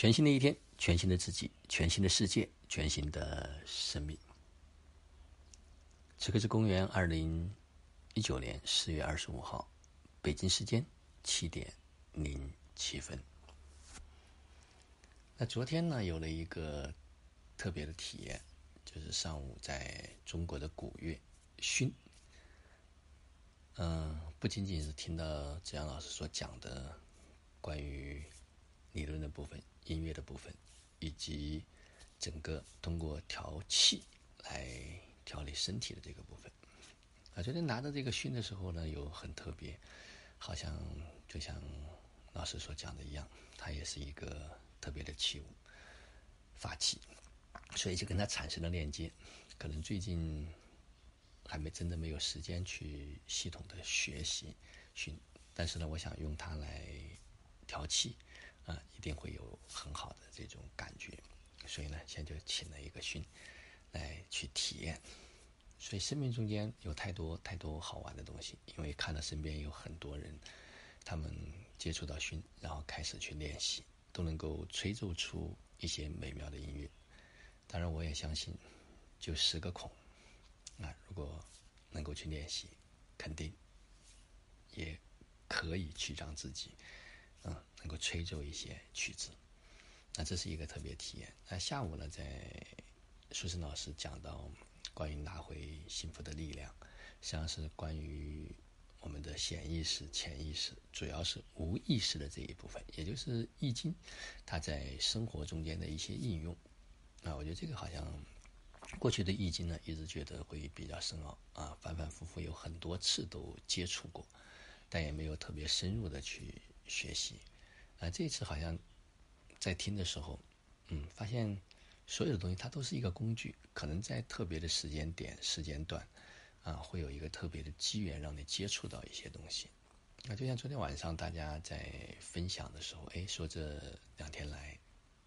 全新的一天，全新的自己，全新的世界，全新的生命。此刻是公元二零一九年四月二十五号，北京时间七点零七分。那昨天呢，有了一个特别的体验，就是上午在中国的古乐熏，嗯，不仅仅是听到子阳老师所讲的关于理论的部分。音乐的部分，以及整个通过调气来调理身体的这个部分，啊，昨天拿着这个熏的时候呢，有很特别，好像就像老师所讲的一样，它也是一个特别的器物，法器，所以就跟它产生了链接。可能最近还没真的没有时间去系统的学习熏，但是呢，我想用它来调气。啊，一定会有很好的这种感觉，所以呢，现在就请了一个训来去体验。所以生命中间有太多太多好玩的东西，因为看到身边有很多人，他们接触到熏，然后开始去练习，都能够吹奏出一些美妙的音乐。当然，我也相信，就十个孔啊，如果能够去练习，肯定也可以去让自己。嗯，能够吹奏一些曲子，那这是一个特别体验。那下午呢，在苏生老师讲到关于拿回幸福的力量，实际上是关于我们的潜意识、潜意识，主要是无意识的这一部分，也就是易经，它在生活中间的一些应用。啊，我觉得这个好像过去的易经呢，一直觉得会比较深奥啊，反反复复有很多次都接触过，但也没有特别深入的去。学习，啊，这次好像在听的时候，嗯，发现所有的东西它都是一个工具，可能在特别的时间点、时间段，啊，会有一个特别的机缘让你接触到一些东西。那就像昨天晚上大家在分享的时候，哎，说这两天来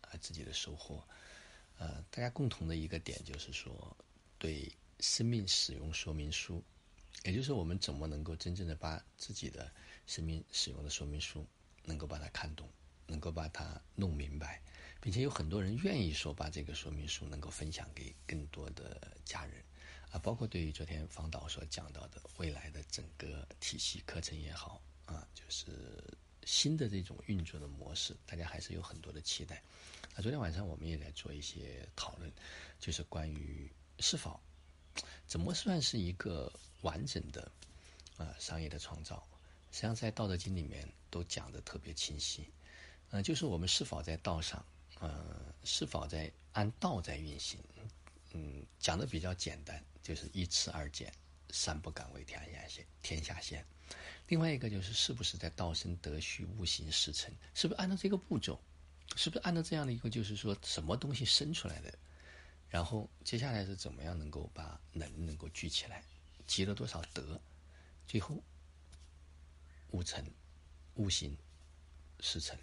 啊自己的收获，呃，大家共同的一个点就是说，对生命使用说明书，也就是我们怎么能够真正的把自己的。生命使用的说明书，能够把它看懂，能够把它弄明白，并且有很多人愿意说把这个说明书能够分享给更多的家人，啊，包括对于昨天方导所讲到的未来的整个体系课程也好，啊，就是新的这种运作的模式，大家还是有很多的期待。啊，昨天晚上我们也在做一些讨论，就是关于是否怎么算是一个完整的啊商业的创造。实际上，在《道德经》里面都讲的特别清晰，嗯，就是我们是否在道上，嗯，是否在按道在运行，嗯，讲的比较简单，就是一次二简，三不敢为天下先，天下先。另外一个就是是不是在道生德虚，物行实成，是不是按照这个步骤，是不是按照这样的一个，就是说什么东西生出来的，然后接下来是怎么样能够把能能够聚起来，积了多少德，最后。物成，物行，事成，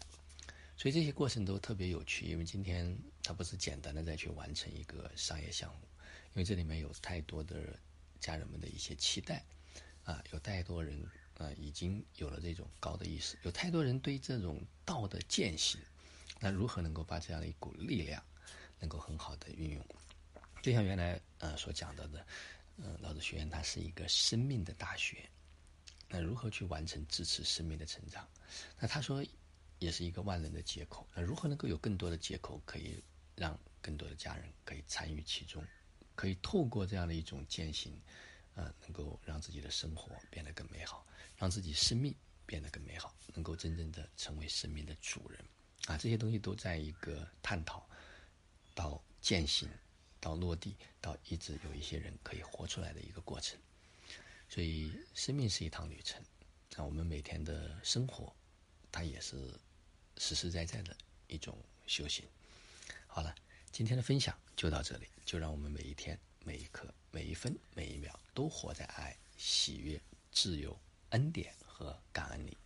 所以这些过程都特别有趣。因为今天它不是简单的再去完成一个商业项目，因为这里面有太多的家人们的一些期待，啊，有太多人啊已经有了这种高的意识，有太多人对这种道的践行。那如何能够把这样的一股力量能够很好的运用？就像原来呃所讲到的，嗯，老子学院它是一个生命的大学。那如何去完成支持生命的成长？那他说，也是一个万能的接口。那如何能够有更多的接口，可以让更多的家人可以参与其中，可以透过这样的一种践行，呃，能够让自己的生活变得更美好，让自己生命变得更美好，能够真正的成为生命的主人。啊，这些东西都在一个探讨到践行，到落地，到一直有一些人可以活出来的一个过程。所以，生命是一趟旅程，那我们每天的生活，它也是实实在在的一种修行。好了，今天的分享就到这里，就让我们每一天、每一刻、每一分、每一秒都活在爱、喜悦、自由、恩典和感恩里。